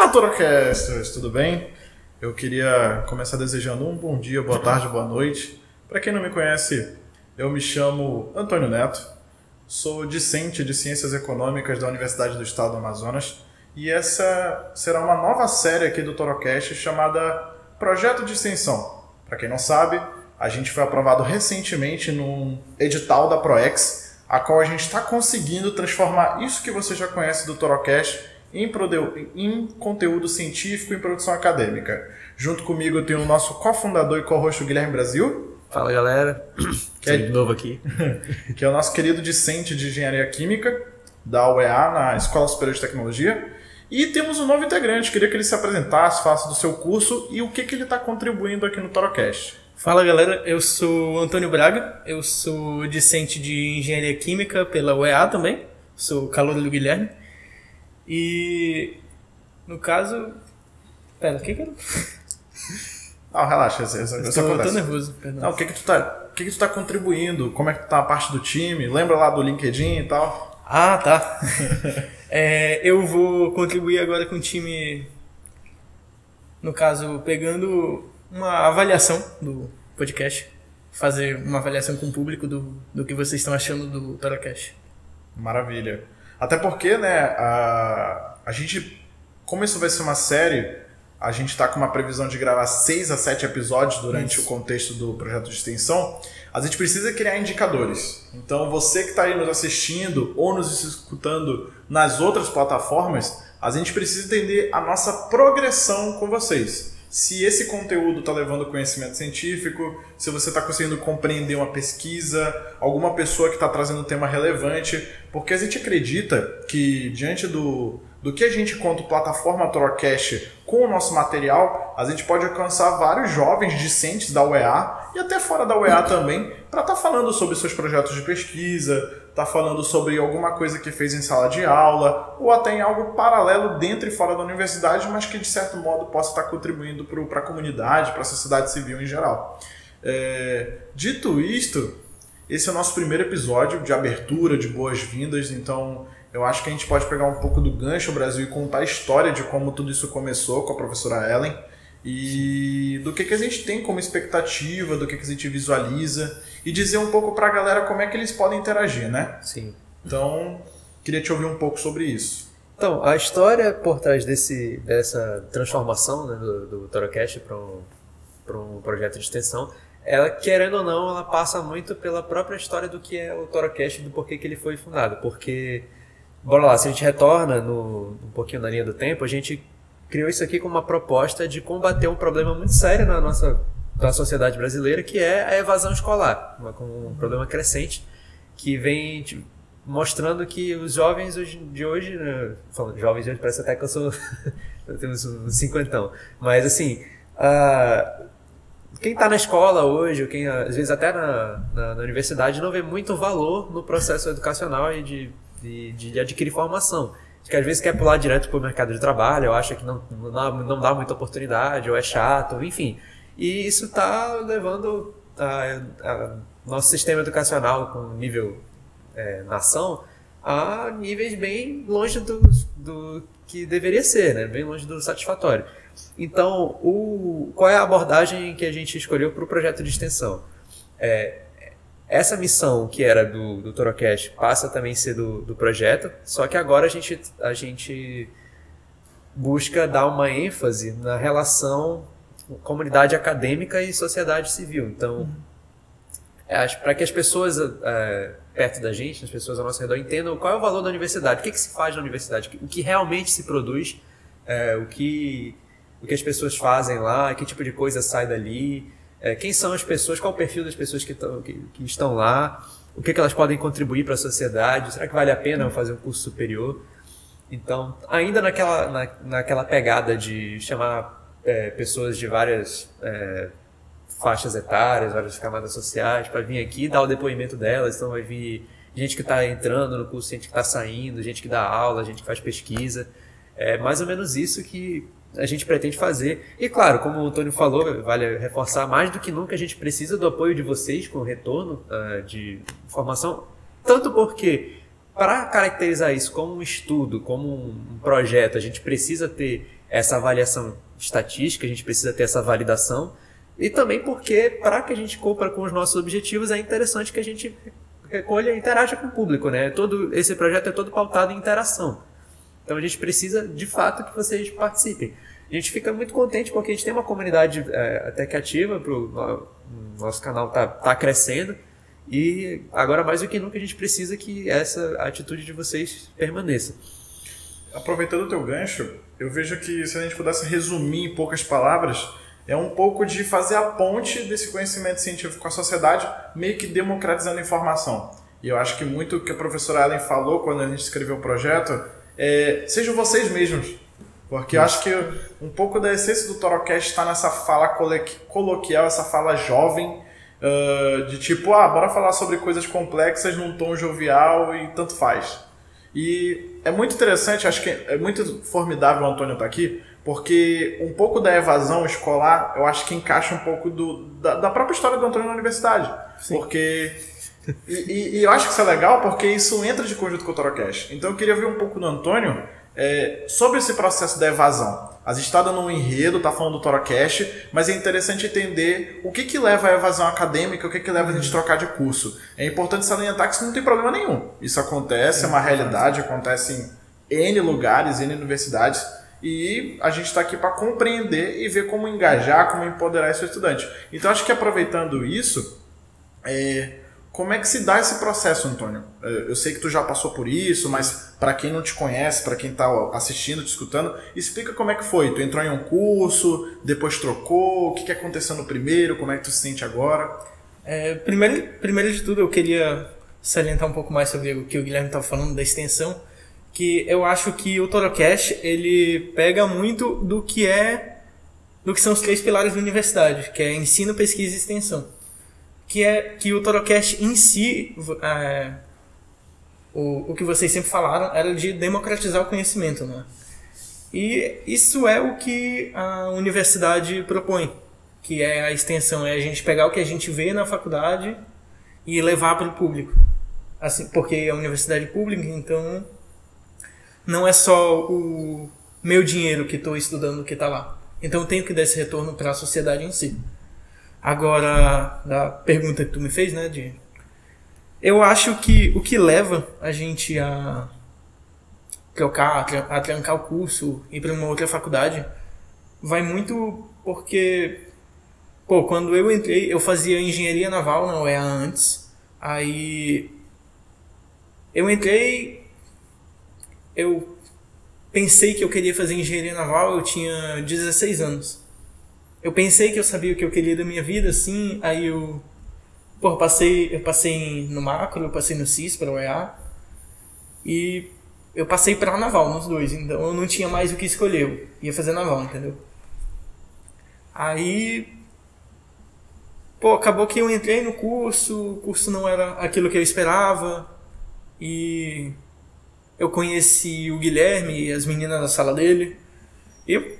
Fala, Torocasters! Tudo bem? Eu queria começar desejando um bom dia, boa tarde, boa noite. Para quem não me conhece, eu me chamo Antônio Neto, sou discente de Ciências Econômicas da Universidade do Estado do Amazonas e essa será uma nova série aqui do Torocast chamada Projeto de Extensão. Para quem não sabe, a gente foi aprovado recentemente num edital da ProEx, a qual a gente está conseguindo transformar isso que você já conhece do Torocast em, em conteúdo científico e produção acadêmica. Junto comigo eu tenho o nosso cofundador e co-host Guilherme Brasil. Fala galera, que é de novo aqui. que é o nosso querido discente de Engenharia Química da UEA, na Escola Superior de Tecnologia. E temos um novo integrante, queria que ele se apresentasse, faça do seu curso e o que, que ele está contribuindo aqui no Torocast. Fala galera, eu sou Antônio Braga, eu sou discente de Engenharia Química pela UEA também, sou calor do Guilherme. E no caso. Pera, o que que eu. Não, relaxa, isso, isso, isso acontece. tô nervoso, perdão. Não, o que que tu tá, o que que tu tá contribuindo? Como é que tá a parte do time? Lembra lá do LinkedIn e tal? Ah, tá. é, eu vou contribuir agora com o time, no caso, pegando uma avaliação do podcast, fazer uma avaliação com o público do, do que vocês estão achando do Toracast. Maravilha. Até porque, né, a, a gente, como isso vai ser uma série, a gente está com uma previsão de gravar seis a sete episódios durante isso. o contexto do projeto de extensão, a gente precisa criar indicadores. Então, você que está aí nos assistindo ou nos escutando nas outras plataformas, a gente precisa entender a nossa progressão com vocês se esse conteúdo está levando conhecimento científico, se você está conseguindo compreender uma pesquisa, alguma pessoa que está trazendo um tema relevante, porque a gente acredita que diante do, do que a gente conta plataforma Torocast com o nosso material, a gente pode alcançar vários jovens discentes da UEA e até fora da UEA também, para estar tá falando sobre seus projetos de pesquisa, tá falando sobre alguma coisa que fez em sala de aula, ou até em algo paralelo dentro e fora da universidade, mas que de certo modo possa estar contribuindo para a comunidade, para a sociedade civil em geral. É, dito isto, esse é o nosso primeiro episódio de abertura, de boas-vindas, então eu acho que a gente pode pegar um pouco do gancho Brasil e contar a história de como tudo isso começou com a professora Ellen e do que, que a gente tem como expectativa, do que, que a gente visualiza e dizer um pouco para a galera como é que eles podem interagir, né? Sim. Então, queria te ouvir um pouco sobre isso. Então, a história por trás desse, dessa transformação né, do, do Torocast para um, um projeto de extensão, ela, querendo ou não, ela passa muito pela própria história do que é o Torocast e do porquê que ele foi fundado. Porque, bora lá, se a gente retorna no, um pouquinho na linha do tempo, a gente criou isso aqui como uma proposta de combater um problema muito sério na nossa da sociedade brasileira, que é a evasão escolar, um problema crescente que vem tipo, mostrando que os jovens de hoje, né, falando jovens de hoje, parece até que eu sou eu tenho uns, uns cinquentão, mas assim, uh, quem está na escola hoje, ou quem às vezes até na, na, na, universidade, não vê muito valor no processo educacional e de, de, de adquirir formação que às vezes quer pular direto para o mercado de trabalho, ou acha que não, não, não dá muita oportunidade, ou é chato, enfim. E isso está levando a, a, nosso sistema educacional com nível é, nação a níveis bem longe do, do que deveria ser, né? bem longe do satisfatório. Então, o, qual é a abordagem que a gente escolheu para o projeto de extensão? É, essa missão que era do, do Torocast passa também a ser do, do projeto, só que agora a gente, a gente busca dar uma ênfase na relação comunidade acadêmica e sociedade civil. Então, uhum. é, para que as pessoas é, perto da gente, as pessoas ao nosso redor, entendam qual é o valor da universidade, o que, que se faz na universidade, o que realmente se produz, é, o, que, o que as pessoas fazem lá, que tipo de coisa sai dali, é, quem são as pessoas, qual o perfil das pessoas que, tão, que, que estão lá, o que, que elas podem contribuir para a sociedade, será que vale a pena fazer um curso superior? Então, ainda naquela, na, naquela pegada de chamar é, pessoas de várias é, faixas etárias, várias camadas sociais, para vir aqui dar o depoimento delas. Então vai vir gente que está entrando no curso, gente que está saindo, gente que dá aula, gente que faz pesquisa. É mais ou menos isso que a gente pretende fazer. E claro, como o Antônio falou, vale reforçar mais do que nunca, a gente precisa do apoio de vocês com o retorno uh, de informação, tanto porque para caracterizar isso como um estudo, como um projeto, a gente precisa ter essa avaliação estatística, a gente precisa ter essa validação. E também porque, para que a gente cumpra com os nossos objetivos, é interessante que a gente recolha e interaja com o público, né? Todo, esse projeto é todo pautado em interação. Então a gente precisa, de fato, que vocês participem. A gente fica muito contente porque a gente tem uma comunidade é, até que ativa, pro, nosso canal está tá crescendo. E agora mais do que nunca a gente precisa que essa atitude de vocês permaneça. Aproveitando o teu gancho, eu vejo que se a gente pudesse resumir em poucas palavras, é um pouco de fazer a ponte desse conhecimento científico com a sociedade, meio que democratizando a informação. E eu acho que muito o que a professora Ellen falou quando a gente escreveu o projeto é sejam vocês mesmos. Porque eu acho que um pouco da essência do Torocast está nessa fala coloquial, essa fala jovem, uh, de tipo, ah, bora falar sobre coisas complexas num tom jovial e tanto faz. E é muito interessante, acho que é muito formidável o Antônio estar tá aqui, porque um pouco da evasão escolar eu acho que encaixa um pouco do, da, da própria história do Antônio na universidade. Sim. Porque. E, e, eu acho que isso é legal porque isso entra de conjunto com o Torocast. Então eu queria ver um pouco do Antônio é, sobre esse processo da evasão. A gente está dando um enredo, está falando do Torocast, mas é interessante entender o que, que leva à evasão acadêmica, o que, que leva a gente a trocar de curso. É importante salientar que isso não tem problema nenhum. Isso acontece, é uma realidade, acontece em N lugares, N universidades, e a gente está aqui para compreender e ver como engajar, como empoderar esse estudante. Então acho que aproveitando isso, é, como é que se dá esse processo, Antônio? É, eu sei que tu já passou por isso, mas para quem não te conhece, para quem está assistindo, te escutando, explica como é que foi. Tu entrou em um curso, depois trocou, o que, que aconteceu no primeiro, como é que tu se sente agora? É, primeiro, primeiro de tudo, eu queria salientar um pouco mais sobre o que o Guilherme estava falando da extensão, que eu acho que o Torocast ele pega muito do que é do que são os três pilares da universidade, que é ensino, pesquisa e extensão que é que o Torocast em si, é, o, o que vocês sempre falaram era de democratizar o conhecimento, né? E isso é o que a universidade propõe, que é a extensão, é a gente pegar o que a gente vê na faculdade e levar para o público. Assim, porque é a universidade pública, então não é só o meu dinheiro que estou estudando que está lá. Então eu tenho que dar esse retorno para a sociedade em si. Agora, da pergunta que tu me fez, né, de eu acho que o que leva a gente a trocar, a trancar o curso, ir para uma outra faculdade, vai muito porque, pô, quando eu entrei, eu fazia engenharia naval na UEA antes, aí eu entrei, eu pensei que eu queria fazer engenharia naval, eu tinha 16 anos eu pensei que eu sabia o que eu queria da minha vida, assim, aí eu. Pô, passei, eu passei no macro, eu passei no CIS para o EA. E eu passei para naval nos dois, então eu não tinha mais o que escolher. Eu ia fazer naval, entendeu? Aí. Pô, acabou que eu entrei no curso, o curso não era aquilo que eu esperava. E eu conheci o Guilherme e as meninas da sala dele. E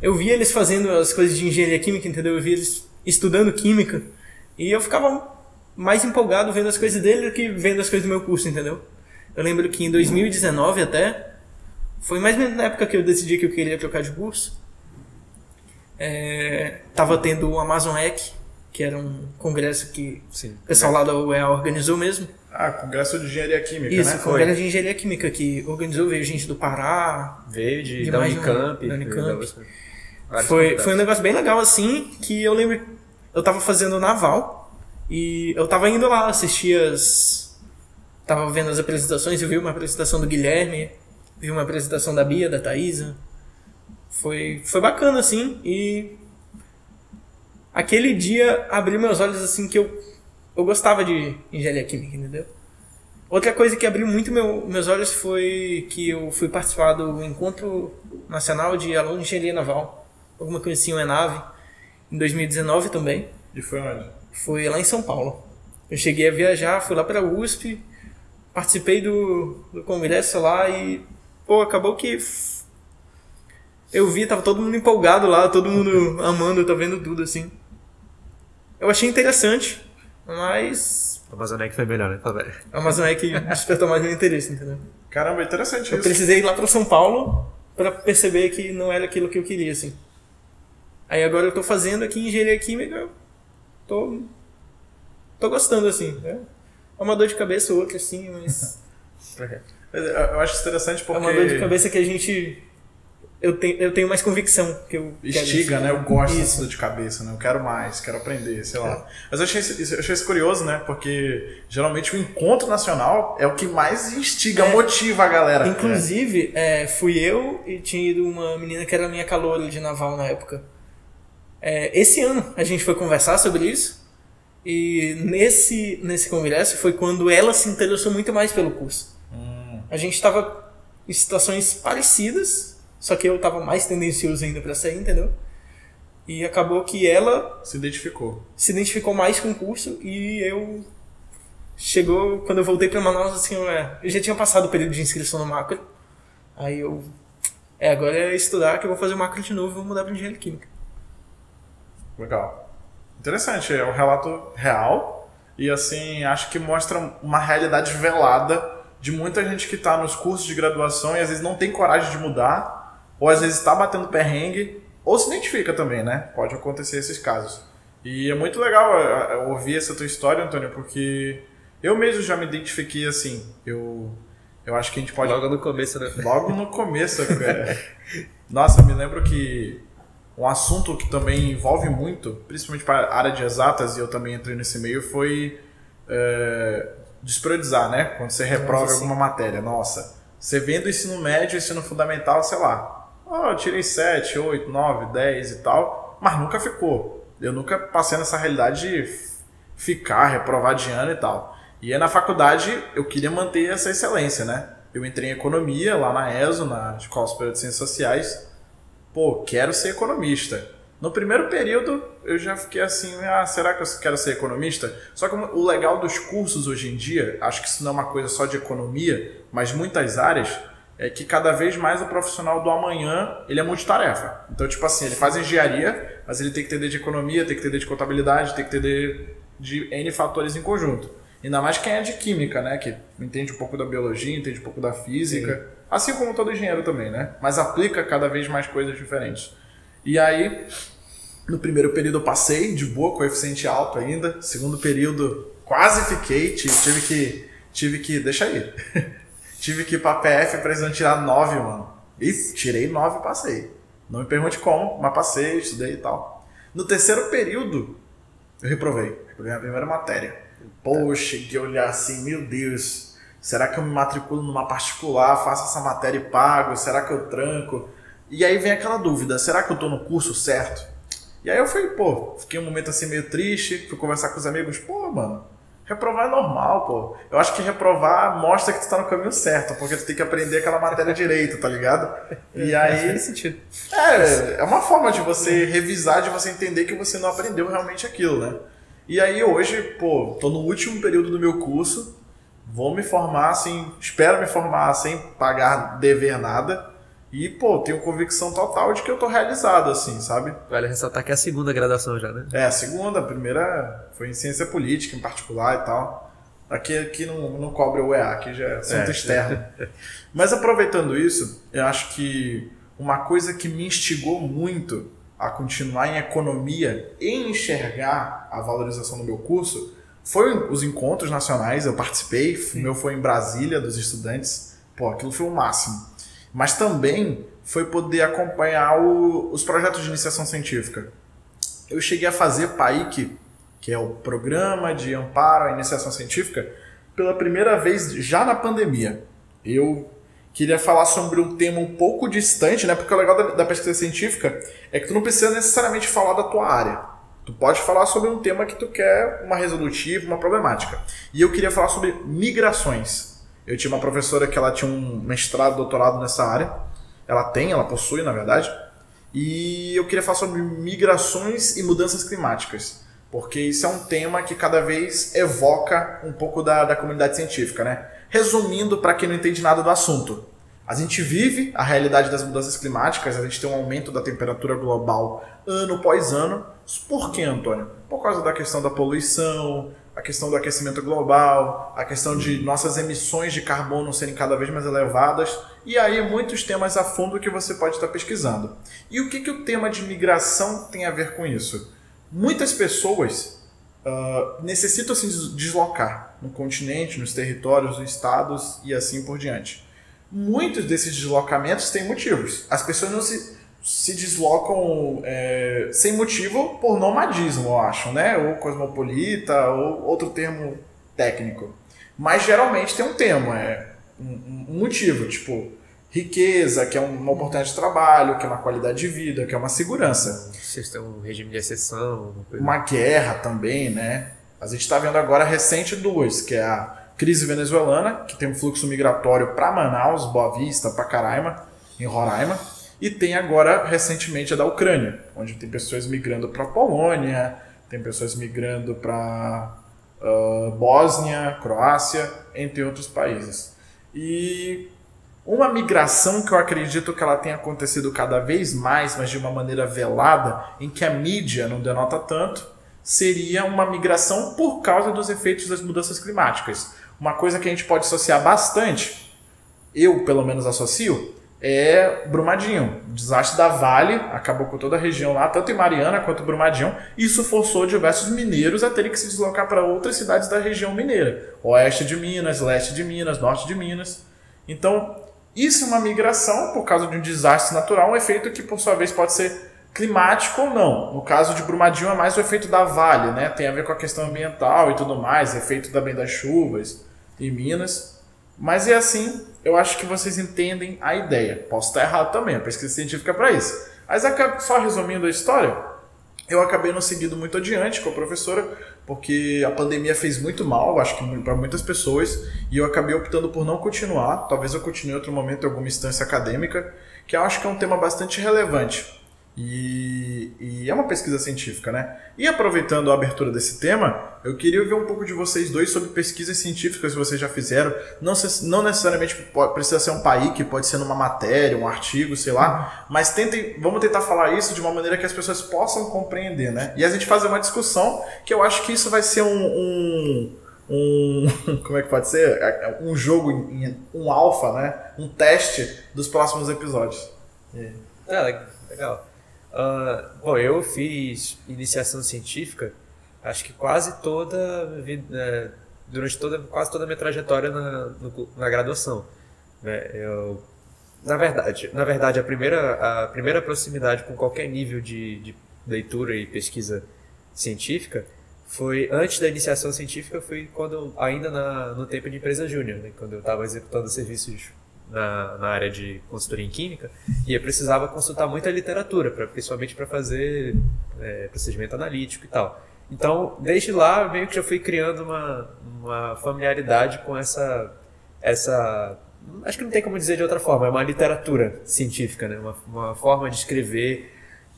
eu via eles fazendo as coisas de engenharia química, entendeu? Eu via eles estudando química. E eu ficava mais empolgado vendo as coisas dele do que vendo as coisas do meu curso, entendeu? Eu lembro que em 2019 até, foi mais ou menos na época que eu decidi que eu queria trocar de curso. É, tava tendo o Amazon Hack, que era um congresso que Sim. o pessoal lá da UEA organizou mesmo. Ah, Congresso de Engenharia Química, Isso, né? Isso, Congresso de Engenharia Química, que organizou, veio gente do Pará. Veio de, de da Unicamp. Da Unicamp. Foi, foi um negócio bem legal assim, que eu lembro. Eu tava fazendo naval e eu tava indo lá assistir as. Tava vendo as apresentações, eu vi uma apresentação do Guilherme, vi uma apresentação da Bia, da Thaisa. Foi, foi bacana assim e. Aquele dia abriu meus olhos assim que eu, eu gostava de engenharia química, entendeu? Outra coisa que abriu muito meu, meus olhos foi que eu fui participar do Encontro Nacional de Alunos de Engenharia Naval alguma coisa assim, uma nave, em 2019 também. E foi onde? Foi lá em São Paulo. Eu cheguei a viajar, fui lá para USP, participei do, do congresso lá e, pô, acabou que eu vi, tava todo mundo empolgado lá, todo mundo amando, tá vendo tudo assim. Eu achei interessante, mas. A Amazonec foi melhor, né? Tá A Amazonec despertou mais meu interesse, entendeu? Caramba, interessante eu isso. Eu precisei ir lá para São Paulo para perceber que não era aquilo que eu queria, assim. Aí agora eu tô fazendo aqui engenharia química, eu tô, tô gostando, assim. É uma dor de cabeça ou outra, assim, mas... Eu acho interessante porque... É uma dor de cabeça que a gente eu tenho, eu tenho mais convicção que eu Estiga, né? Eu gosto isso. dessa de cabeça, né? Eu quero mais, quero aprender, sei lá. É. Mas eu achei, eu achei isso curioso, né? Porque geralmente o encontro nacional é o que mais instiga, é. motiva a galera. Inclusive, é. fui eu e tinha ido uma menina que era minha caloura de naval na época. É, esse ano a gente foi conversar sobre isso. E nesse, nesse congresso foi quando ela se interessou muito mais pelo curso. Hum. A gente estava em situações parecidas, só que eu tava mais tendencioso ainda para sair, entendeu? E acabou que ela se identificou. Se identificou mais com o curso e eu chegou quando eu voltei para Manaus assim, é, eu já tinha passado o período de inscrição no macro. Aí eu é, agora é estudar que eu vou fazer o macro de novo e vou mudar para engenharia química. Legal. Interessante, é um relato real e assim, acho que mostra uma realidade velada de muita gente que está nos cursos de graduação e às vezes não tem coragem de mudar ou às vezes está batendo perrengue, ou se identifica também, né? Pode acontecer esses casos. E é muito legal é, é, ouvir essa tua história, Antônio, porque eu mesmo já me identifiquei assim. Eu, eu acho que a gente pode. Logo no começo, né? Logo no começo. é. Nossa, me lembro que um assunto que também envolve muito, principalmente para a área de exatas, e eu também entrei nesse meio, foi é, despriorizar, né? Quando você reprova alguma matéria. Nossa, você vendo ensino médio, ensino fundamental, sei lá, Oh, eu tirei 7, 8, 9, 10 e tal, mas nunca ficou. Eu nunca passei nessa realidade de ficar, reprovar de ano e tal. E aí na faculdade eu queria manter essa excelência, né? Eu entrei em economia lá na ESO, na Escola Superior de Ciências Sociais. Pô, quero ser economista. No primeiro período eu já fiquei assim, ah, será que eu quero ser economista? Só que o legal dos cursos hoje em dia, acho que isso não é uma coisa só de economia, mas muitas áreas, é que cada vez mais o profissional do amanhã ele é multitarefa. Então, tipo assim, ele faz engenharia, mas ele tem que entender de economia, tem que entender de contabilidade, tem que entender de N fatores em conjunto. Ainda mais quem é de química, né? Que entende um pouco da biologia, entende um pouco da física. Sim. Assim como todo engenheiro também, né? Mas aplica cada vez mais coisas diferentes. E aí, no primeiro período eu passei de boa, coeficiente alto ainda. Segundo período, quase fiquei, tive que. Tive que. Deixa aí. Tive que ir pra PF precisando tirar 9, mano. E tirei 9 e passei. Não me pergunte como, mas passei, estudei e tal. No terceiro período, eu reprovei. Reprovei a primeira matéria. Poxa, que olhar assim, meu Deus, será que eu me matriculo numa particular, faço essa matéria e pago? Será que eu tranco? E aí vem aquela dúvida, será que eu tô no curso certo? E aí eu fui, pô, fiquei um momento assim meio triste, fui conversar com os amigos, pô, mano, Reprovar é normal, pô. Eu acho que reprovar mostra que tu tá no caminho certo, porque tu tem que aprender aquela matéria direito, tá ligado? E é, aí. Faz sentido. É, é uma forma de você revisar, de você entender que você não aprendeu realmente aquilo, né? E aí hoje, pô, tô no último período do meu curso, vou me formar assim, espero me formar sem pagar, dever nada. E, pô, tenho convicção total de que eu tô realizado, assim, sabe? Vale ressaltar que é a segunda graduação já, né? É, a segunda. A primeira foi em ciência política em particular e tal. Aqui, aqui não, não cobre o EA, aqui já é assunto é. externo. Mas aproveitando isso, eu acho que uma coisa que me instigou muito a continuar em economia e enxergar a valorização do meu curso foi os encontros nacionais. Eu participei, Sim. o meu foi em Brasília, dos estudantes. Pô, aquilo foi o máximo mas também foi poder acompanhar o, os projetos de iniciação científica. Eu cheguei a fazer PAIC, que é o Programa de Amparo à Iniciação Científica, pela primeira vez já na pandemia. Eu queria falar sobre um tema um pouco distante, né? Porque o legal da, da pesquisa científica é que tu não precisa necessariamente falar da tua área. Tu pode falar sobre um tema que tu quer uma resolutiva, uma problemática. E eu queria falar sobre migrações. Eu tinha uma professora que ela tinha um mestrado, doutorado nessa área. Ela tem, ela possui, na verdade. E eu queria falar sobre migrações e mudanças climáticas. Porque isso é um tema que cada vez evoca um pouco da, da comunidade científica, né? Resumindo, para quem não entende nada do assunto, a gente vive a realidade das mudanças climáticas, a gente tem um aumento da temperatura global ano após ano. Por que, Antônio? Por causa da questão da poluição, a questão do aquecimento global, a questão de nossas emissões de carbono serem cada vez mais elevadas, e aí muitos temas a fundo que você pode estar pesquisando. E o que, que o tema de migração tem a ver com isso? Muitas pessoas uh, necessitam se deslocar no continente, nos territórios, nos estados e assim por diante. Muitos desses deslocamentos têm motivos. As pessoas não se se deslocam é, sem motivo por nomadismo, eu acho, né? Ou cosmopolita, ou outro termo técnico. Mas geralmente tem um termo, é um, um motivo, tipo riqueza, que é uma oportunidade de trabalho, que é uma qualidade de vida, que é uma segurança. Um regime de exceção. Uma guerra também, né? A gente está vendo agora recente duas, que é a crise venezuelana, que tem um fluxo migratório para Manaus, Boa Vista, para Caraima, em Roraima e tem agora, recentemente, a da Ucrânia, onde tem pessoas migrando para a Polônia, tem pessoas migrando para uh, Bósnia, Croácia, entre outros países. E uma migração que eu acredito que ela tenha acontecido cada vez mais, mas de uma maneira velada, em que a mídia não denota tanto, seria uma migração por causa dos efeitos das mudanças climáticas. Uma coisa que a gente pode associar bastante, eu pelo menos associo, é Brumadinho. O desastre da Vale acabou com toda a região lá, tanto em Mariana quanto em Brumadinho. Isso forçou diversos mineiros a terem que se deslocar para outras cidades da região mineira. Oeste de Minas, leste de Minas, norte de Minas. Então, isso é uma migração por causa de um desastre natural, um efeito que, por sua vez, pode ser climático ou não. No caso de Brumadinho, é mais o efeito da Vale, né? Tem a ver com a questão ambiental e tudo mais, efeito também das chuvas em Minas. Mas é assim, eu acho que vocês entendem a ideia. Posso estar errado também, a pesquisa científica é para isso. Mas só resumindo a história, eu acabei não seguindo muito adiante com a professora, porque a pandemia fez muito mal, acho que para muitas pessoas, e eu acabei optando por não continuar. Talvez eu continue em outro momento em alguma instância acadêmica, que eu acho que é um tema bastante relevante. E, e, é uma pesquisa científica, né? E aproveitando a abertura desse tema, eu queria ouvir um pouco de vocês dois sobre pesquisas científicas que vocês já fizeram. Não, não necessariamente precisa ser um PAIC, pode ser numa matéria, um artigo, sei lá. Mas tentem, vamos tentar falar isso de uma maneira que as pessoas possam compreender, né? E a gente fazer uma discussão que eu acho que isso vai ser um, um um como é que pode ser é, é um jogo um alfa né um teste dos próximos episódios é, legal Uh, bom, eu fiz iniciação científica, acho que quase toda é, durante toda quase toda a minha trajetória na, no, na graduação. Né? Eu, na verdade, na verdade a primeira a primeira proximidade com qualquer nível de, de leitura e pesquisa científica foi antes da iniciação científica foi quando ainda na, no tempo de empresa júnior, né? quando eu estava executando serviços na, na área de consultoria em química e eu precisava consultar muita literatura, pra, principalmente para fazer é, procedimento analítico e tal. Então, desde lá, meio que já fui criando uma, uma familiaridade com essa, essa. Acho que não tem como dizer de outra forma, é uma literatura científica, né? uma, uma forma de escrever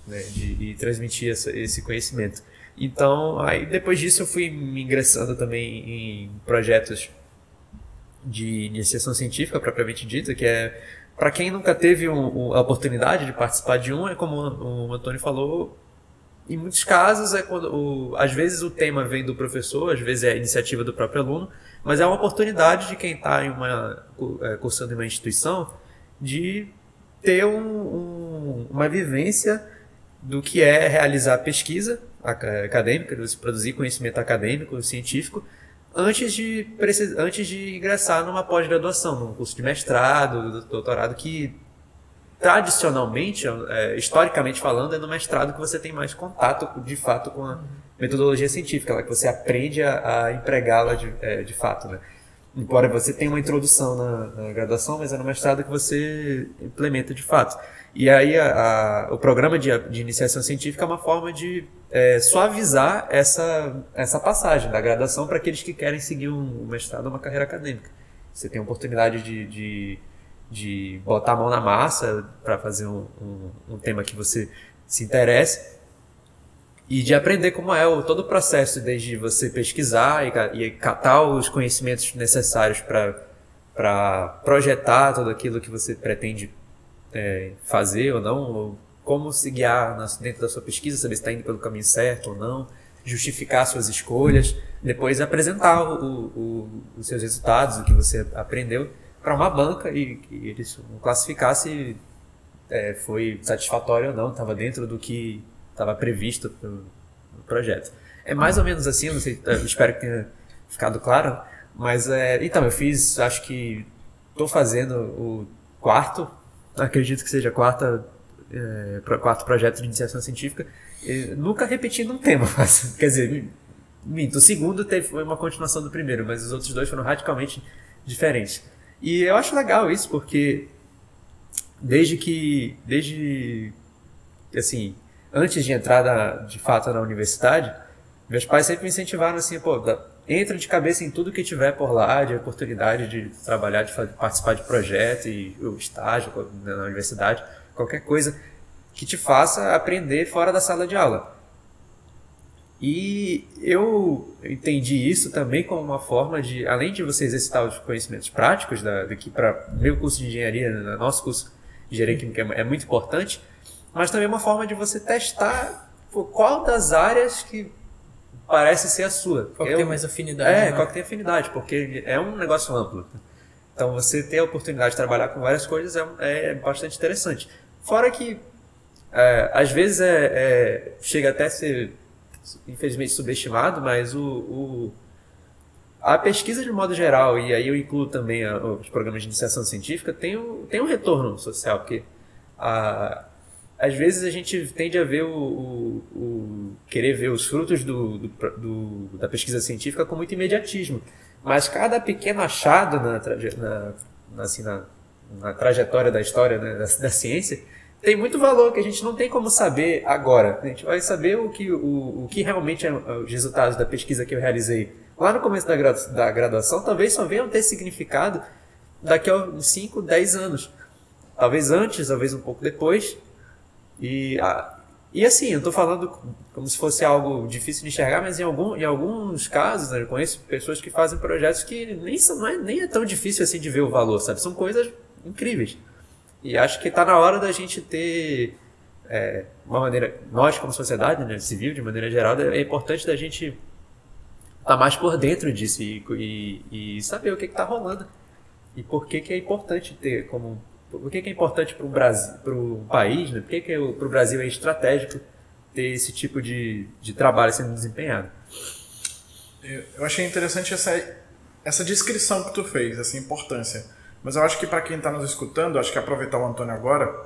né? de, e transmitir essa, esse conhecimento. Então, aí depois disso eu fui me ingressando também em projetos de iniciação científica propriamente dita, que é para quem nunca teve um, um, a oportunidade de participar de um, é como o Antônio falou, em muitos casos é quando o, às vezes o tema vem do professor, às vezes é a iniciativa do próprio aluno, mas é uma oportunidade de quem está em uma é, cursando em uma instituição de ter um, um, uma vivência do que é realizar pesquisa acadêmica, produzir conhecimento acadêmico, científico, antes de, antes de ingressar numa pós-graduação, num curso de mestrado, doutorado, que tradicionalmente, é, historicamente falando, é no mestrado que você tem mais contato de fato com a metodologia científica, lá que você aprende a, a empregá-la de, é, de fato. Né? Embora você tenha uma introdução na, na, graduação, mas é no mestrado que você implementa de fato. E aí a, a, o programa de, de, iniciação científica é uma forma de é, suavizar essa, essa passagem da graduação para aqueles que querem seguir um, um mestrado ou uma carreira acadêmica. Você tem a oportunidade de, de, de botar a mão na massa para fazer um, um, um, tema que você se interesse e de aprender como é o, todo o processo, desde você pesquisar e, e catar os conhecimentos necessários para projetar tudo aquilo que você pretende é, fazer ou não, ou como se guiar dentro da sua pesquisa, saber se está indo pelo caminho certo ou não, justificar suas escolhas, depois apresentar o, o, os seus resultados, o que você aprendeu, para uma banca e que eles classificassem se é, foi satisfatório ou não, estava dentro do que estava previsto no projeto. É mais ou menos assim, não sei, espero que tenha ficado claro, mas é, então eu fiz, acho que estou fazendo o quarto, acredito que seja a quarta, é, quarto projeto de iniciação científica, nunca repetindo um tema, mas, quer dizer, minto, o segundo teve, foi uma continuação do primeiro, mas os outros dois foram radicalmente diferentes. E eu acho legal isso, porque desde que, desde, assim, antes de entrar na, de fato na universidade, meus pais sempre me incentivaram assim, pô, entra de cabeça em tudo que tiver por lá, de oportunidade de trabalhar, de participar de projeto e o estágio na universidade, qualquer coisa que te faça aprender fora da sala de aula. E eu entendi isso também como uma forma de, além de você exercitar os conhecimentos práticos, da, daqui para meu curso de engenharia, né, nosso curso de engenharia química é, é muito importante, mas também uma forma de você testar qual das áreas que parece ser a sua. Qual que tem mais afinidade. É, né? qual que tem afinidade, porque é um negócio amplo. Então você ter a oportunidade de trabalhar com várias coisas é, é bastante interessante. Fora que é, às vezes é, é, chega até a ser infelizmente subestimado, mas o, o, a pesquisa de modo geral, e aí eu incluo também a, os programas de iniciação científica, tem, o, tem um retorno social, porque a, às vezes a gente tende a ver o, o, o querer ver os frutos do, do, do, da pesquisa científica com muito imediatismo. Mas cada pequeno achado na, na, assim, na, na trajetória da história né, da, da, ciência tem muito valor que a gente não tem como saber agora. A gente vai saber o que, o, o que realmente é os resultados da pesquisa que eu realizei lá no começo da, da graduação, talvez só venham ter significado daqui a 5, 10 anos. Talvez antes, talvez um pouco depois, e, e assim, eu estou falando como se fosse algo difícil de enxergar, mas em, algum, em alguns casos, né, eu conheço pessoas que fazem projetos que nem, são, é, nem é tão difícil assim de ver o valor, sabe? São coisas incríveis. E acho que está na hora da gente ter é, uma maneira, nós como sociedade né, civil, de maneira geral, é importante da gente estar tá mais por dentro disso e, e, e saber o que está rolando. E por que, que é importante ter como por que, que é importante para o Brasil, para o país, né? Por que, que é para o Brasil é estratégico ter esse tipo de, de trabalho sendo desempenhado? Eu achei interessante essa, essa descrição que tu fez, essa importância. Mas eu acho que para quem está nos escutando, acho que aproveitar o Antônio agora.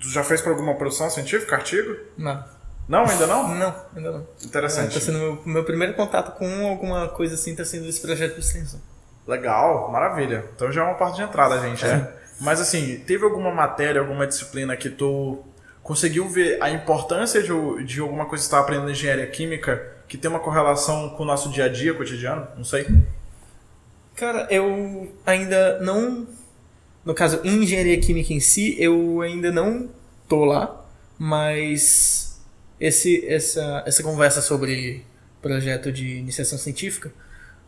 Tu já fez para alguma produção científica, artigo? Não. Não, ainda não? Não, ainda não. Interessante. Está sendo meu, meu primeiro contato com alguma coisa assim, está sendo esse projeto de extensão. Legal, maravilha. Então já é uma parte de entrada, gente, né? Mas assim, teve alguma matéria, alguma disciplina que tu conseguiu ver a importância de, de alguma coisa que está aprendendo engenharia química que tem uma correlação com o nosso dia a dia cotidiano? Não sei. Cara, eu ainda não. No caso, em engenharia química em si, eu ainda não tô lá, mas esse, essa, essa conversa sobre projeto de iniciação científica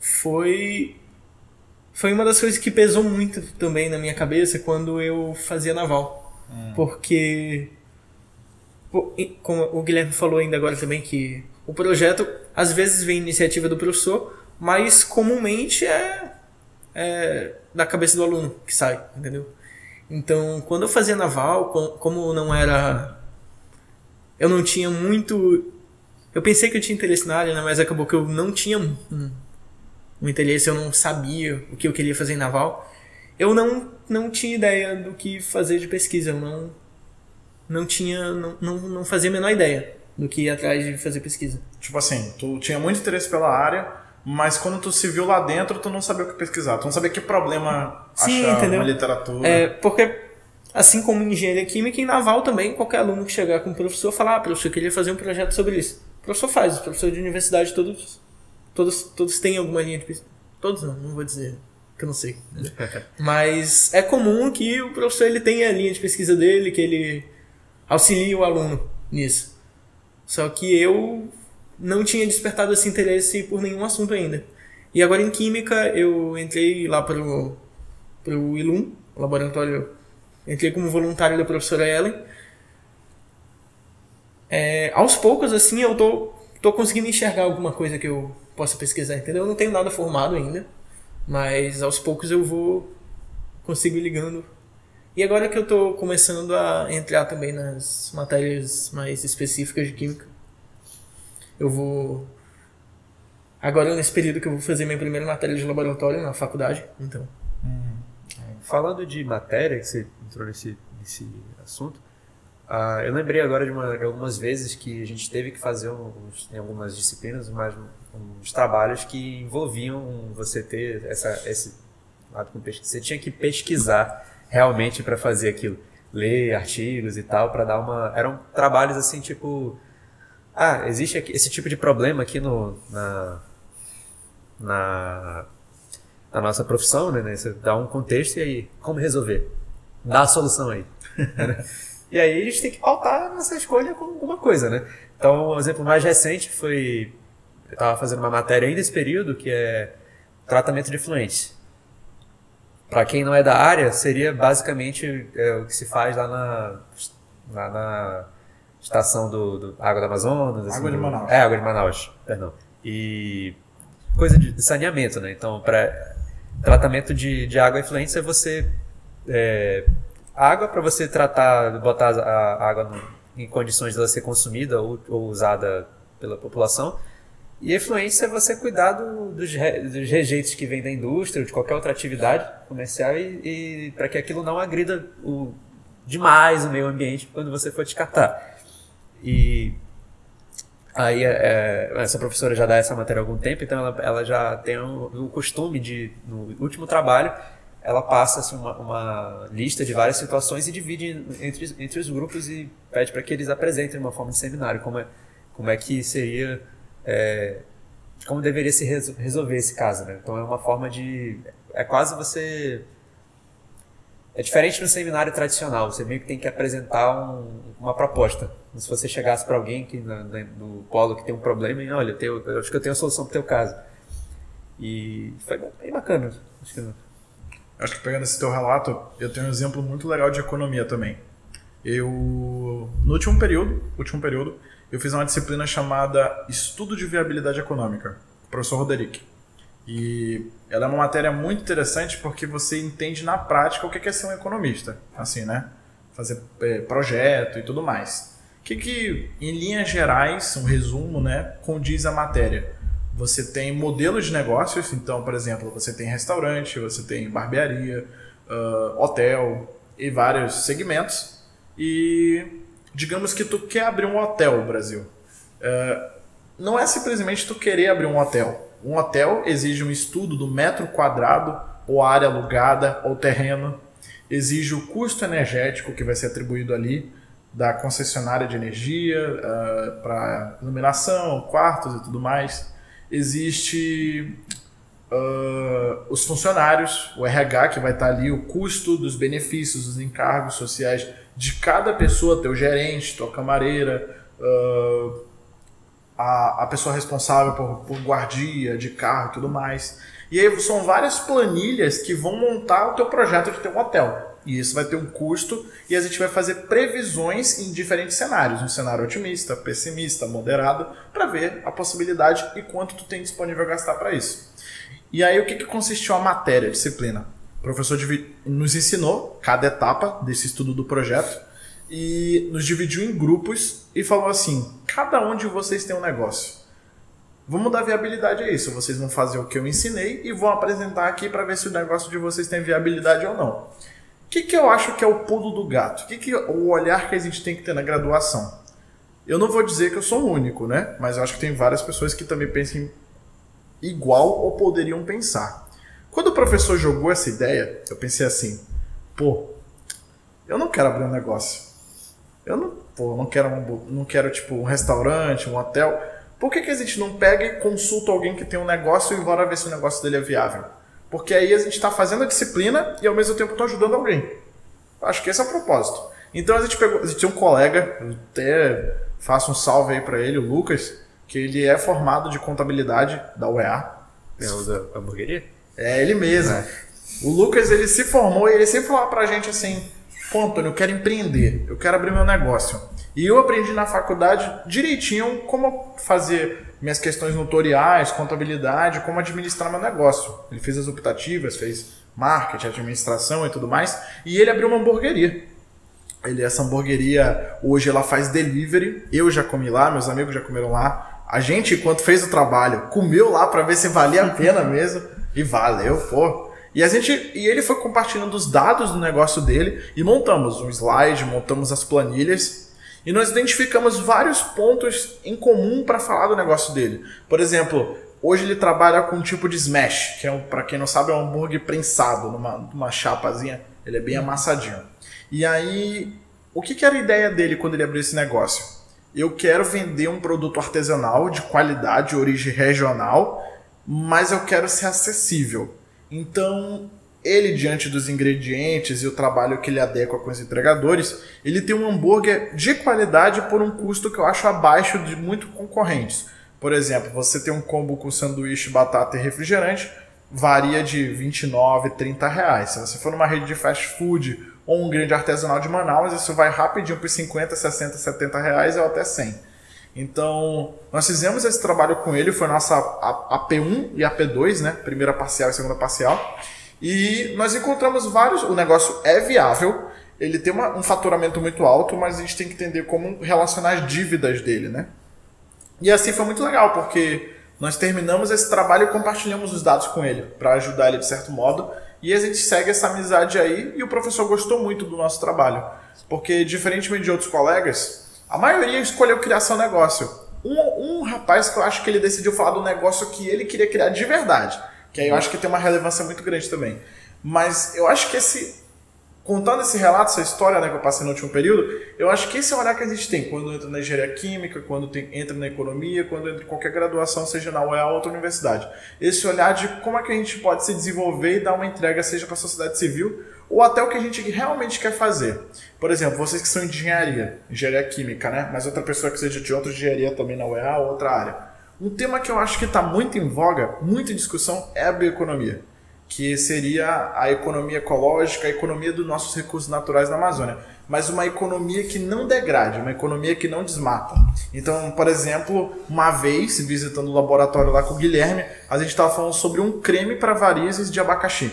foi foi uma das coisas que pesou muito também na minha cabeça quando eu fazia naval. Hum. Porque, como o Guilherme falou ainda agora também, que o projeto às vezes vem iniciativa do professor, mas comumente é, é da cabeça do aluno que sai, entendeu? Então, quando eu fazia naval, como não era. Eu não tinha muito. Eu pensei que eu tinha interesse na área, né, mas acabou que eu não tinha um interesse, eu não sabia o que eu queria fazer em naval. Eu não, não tinha ideia do que fazer de pesquisa, eu não, não tinha, não, não, não fazia a menor ideia do que ir atrás de fazer pesquisa. Tipo assim, tu tinha muito interesse pela área, mas quando tu se viu lá dentro, tu não sabia o que pesquisar, tu não sabia que problema Sim, achar entendeu? uma literatura. É, porque assim como em engenharia química, em naval também, qualquer aluno que chegar com o professor falar, ah, professor, eu queria fazer um projeto sobre isso. O professor faz, o professor de universidade todos Todos, todos têm alguma linha de pesquisa. Todos não, não vou dizer, que eu não sei. Mas é comum que o professor ele tenha a linha de pesquisa dele, que ele auxilie o aluno nisso. Só que eu não tinha despertado esse interesse por nenhum assunto ainda. E agora em Química eu entrei lá para o ILUM, laboratório, entrei como voluntário da professora Ellen. É, aos poucos, assim, eu tô tô conseguindo enxergar alguma coisa que eu possa pesquisar, entendeu? Eu não tenho nada formado ainda, mas aos poucos eu vou consigo ligando. E agora que eu tô começando a entrar também nas matérias mais específicas de química, eu vou agora nesse período que eu vou fazer minha primeira matéria de laboratório na faculdade, então. Falando de matéria, que você entrou nesse, nesse assunto, ah, eu lembrei agora de, uma, de algumas vezes que a gente teve que fazer uns, em algumas disciplinas mais, uns trabalhos que envolviam você ter essa, esse lado com pesquisa. Você tinha que pesquisar realmente para fazer aquilo. Ler artigos e tal, para dar uma. Eram trabalhos assim, tipo. Ah, existe esse tipo de problema aqui no, na, na, na nossa profissão, né? Você dá um contexto e aí, como resolver? Dá a solução aí. e aí a gente tem que pautar nessa escolha com alguma coisa, né? Então, um exemplo mais recente foi. Eu estava fazendo uma matéria ainda nesse período que é tratamento de fluentes. Para quem não é da área, seria basicamente é, o que se faz lá na, lá na estação do, do Água do Amazonas. assim, Água de Manaus. É, Água de Manaus, perdão. E coisa de saneamento, né? Então, para tratamento de, de água efluente é você é, água para você tratar, botar a, a água no- em condições de ela ser consumida ou, ou usada pela população. E efluência é você cuidar do- dos, re- dos rejeitos que vêm da indústria ou de qualquer outra atividade comercial e, e para que aquilo não agrida o, demais o meio ambiente quando você for descartar. E aí é, é, essa professora já dá essa matéria há algum tempo, então ela, ela já tem o, o costume de, no último trabalho, ela passa assim, uma, uma lista de várias situações e divide entre, entre os grupos e pede para que eles apresentem uma forma de seminário, como é, como é que seria, é, como deveria se reso- resolver esse caso. Né? Então é uma forma de. É quase você. É diferente no seminário tradicional, você meio que tem que apresentar um- uma proposta. Se você chegasse para alguém que no polo que tem um problema e olha, eu, tenho- eu acho que eu tenho a solução para o teu caso. E foi bem bacana. Acho que Acho que pegando esse teu relato, eu tenho um exemplo muito legal de economia também. Eu, no último período, último período, eu fiz uma disciplina chamada Estudo de Viabilidade Econômica, com o professor Roderick. E ela é uma matéria muito interessante porque você entende na prática o que é ser um economista, assim, né? Fazer é, projeto e tudo mais. O que, que, em linhas gerais, um resumo, né, condiz a matéria? Você tem modelos de negócios, então, por exemplo, você tem restaurante, você tem barbearia, ah, hotel e vários segmentos. E digamos que tu quer abrir um hotel, Brasil. Ah, não é simplesmente tu querer abrir um hotel. Um hotel exige um estudo do metro quadrado, ou área alugada, ou terreno. Exige o custo energético que vai ser atribuído ali da concessionária de energia para iluminação, quartos e tudo mais. Existe ah, os funcionários, o RH que vai estar ali, o custo dos benefícios, dos encargos sociais de cada pessoa, teu gerente, tua camareira, ah, a, a pessoa responsável por, por guardia de carro e tudo mais. E aí são várias planilhas que vão montar o teu projeto de ter um hotel. E isso vai ter um custo e a gente vai fazer previsões em diferentes cenários. Um cenário otimista, pessimista, moderado, para ver a possibilidade e quanto tu tem disponível a gastar para isso. E aí o que, que consistiu a matéria, a disciplina? Professor nos ensinou cada etapa desse estudo do projeto e nos dividiu em grupos e falou assim: cada um de vocês tem um negócio. Vamos dar viabilidade a isso. Vocês vão fazer o que eu ensinei e vão apresentar aqui para ver se o negócio de vocês tem viabilidade ou não. O que, que eu acho que é o pulo do gato? O que, que o olhar que a gente tem que ter na graduação? Eu não vou dizer que eu sou o único, né? Mas eu acho que tem várias pessoas que também pensam igual ou poderiam pensar. Quando o professor jogou essa ideia, eu pensei assim: pô, eu não quero abrir um negócio. Eu não, pô, não quero, um, não quero tipo um restaurante, um hotel. Por que, que a gente não pega e consulta alguém que tem um negócio e bora ver se o negócio dele é viável? Porque aí a gente está fazendo a disciplina e ao mesmo tempo está ajudando alguém. Acho que esse é o propósito. Então a gente pegou, a gente tinha um colega, eu até faço um salve aí para ele, o Lucas, que ele é formado de contabilidade da UEA. é o da hamburgueria? É ele mesmo. O Lucas, ele se formou e ele sempre falava pra gente assim: Pô, Antônio, eu quero empreender, eu quero abrir meu negócio. E eu aprendi na faculdade direitinho como fazer minhas questões notoriais, contabilidade, como administrar meu negócio. Ele fez as optativas, fez marketing, administração e tudo mais. E ele abriu uma hamburgueria. Ele, essa hamburgueria, hoje ela faz delivery. Eu já comi lá, meus amigos já comeram lá. A gente, enquanto fez o trabalho, comeu lá para ver se valia a pena mesmo. E valeu, pô. E a gente e ele foi compartilhando os dados do negócio dele e montamos um slide, montamos as planilhas e nós identificamos vários pontos em comum para falar do negócio dele. Por exemplo, hoje ele trabalha com um tipo de smash, que é um, para quem não sabe é um hambúrguer prensado numa, numa chapazinha, ele é bem amassadinho. E aí, o que, que era a ideia dele quando ele abriu esse negócio? Eu quero vender um produto artesanal de qualidade, origem regional, mas eu quero ser acessível. Então, ele, diante dos ingredientes e o trabalho que ele adequa com os entregadores, ele tem um hambúrguer de qualidade por um custo que eu acho abaixo de muitos concorrentes. Por exemplo, você tem um combo com sanduíche, batata e refrigerante, varia de 29, 30 reais. Se você for numa rede de fast food ou um grande artesanal de Manaus, isso vai rapidinho para 50, 60, 70 reais ou até 100. Então, nós fizemos esse trabalho com ele, foi nossa AP1 e AP2, né? Primeira parcial e segunda parcial. E nós encontramos vários. O negócio é viável, ele tem uma, um faturamento muito alto, mas a gente tem que entender como relacionar as dívidas dele, né? E assim foi muito legal, porque nós terminamos esse trabalho e compartilhamos os dados com ele, para ajudar ele de certo modo. E a gente segue essa amizade aí, e o professor gostou muito do nosso trabalho. Porque, diferentemente de outros colegas, a maioria escolheu criar seu negócio. Um, um rapaz que eu acho que ele decidiu falar do negócio que ele queria criar de verdade. Que aí eu acho que tem uma relevância muito grande também. Mas eu acho que esse. Contando esse relato, essa história né, que eu passei no último período, eu acho que esse é o olhar que a gente tem quando entra na engenharia química, quando tem, entra na economia, quando entra em qualquer graduação, seja na UEA ou outra universidade. Esse olhar de como é que a gente pode se desenvolver e dar uma entrega, seja para a sociedade civil ou até o que a gente realmente quer fazer. Por exemplo, vocês que são engenharia, engenharia química, né? Mas outra pessoa que seja de outra engenharia também na UEA ou outra área um tema que eu acho que está muito em voga, muito em discussão, é a bioeconomia, que seria a economia ecológica, a economia dos nossos recursos naturais na Amazônia, mas uma economia que não degrade, uma economia que não desmata. Então, por exemplo, uma vez, visitando o laboratório lá com o Guilherme, a gente estava falando sobre um creme para varizes de abacaxi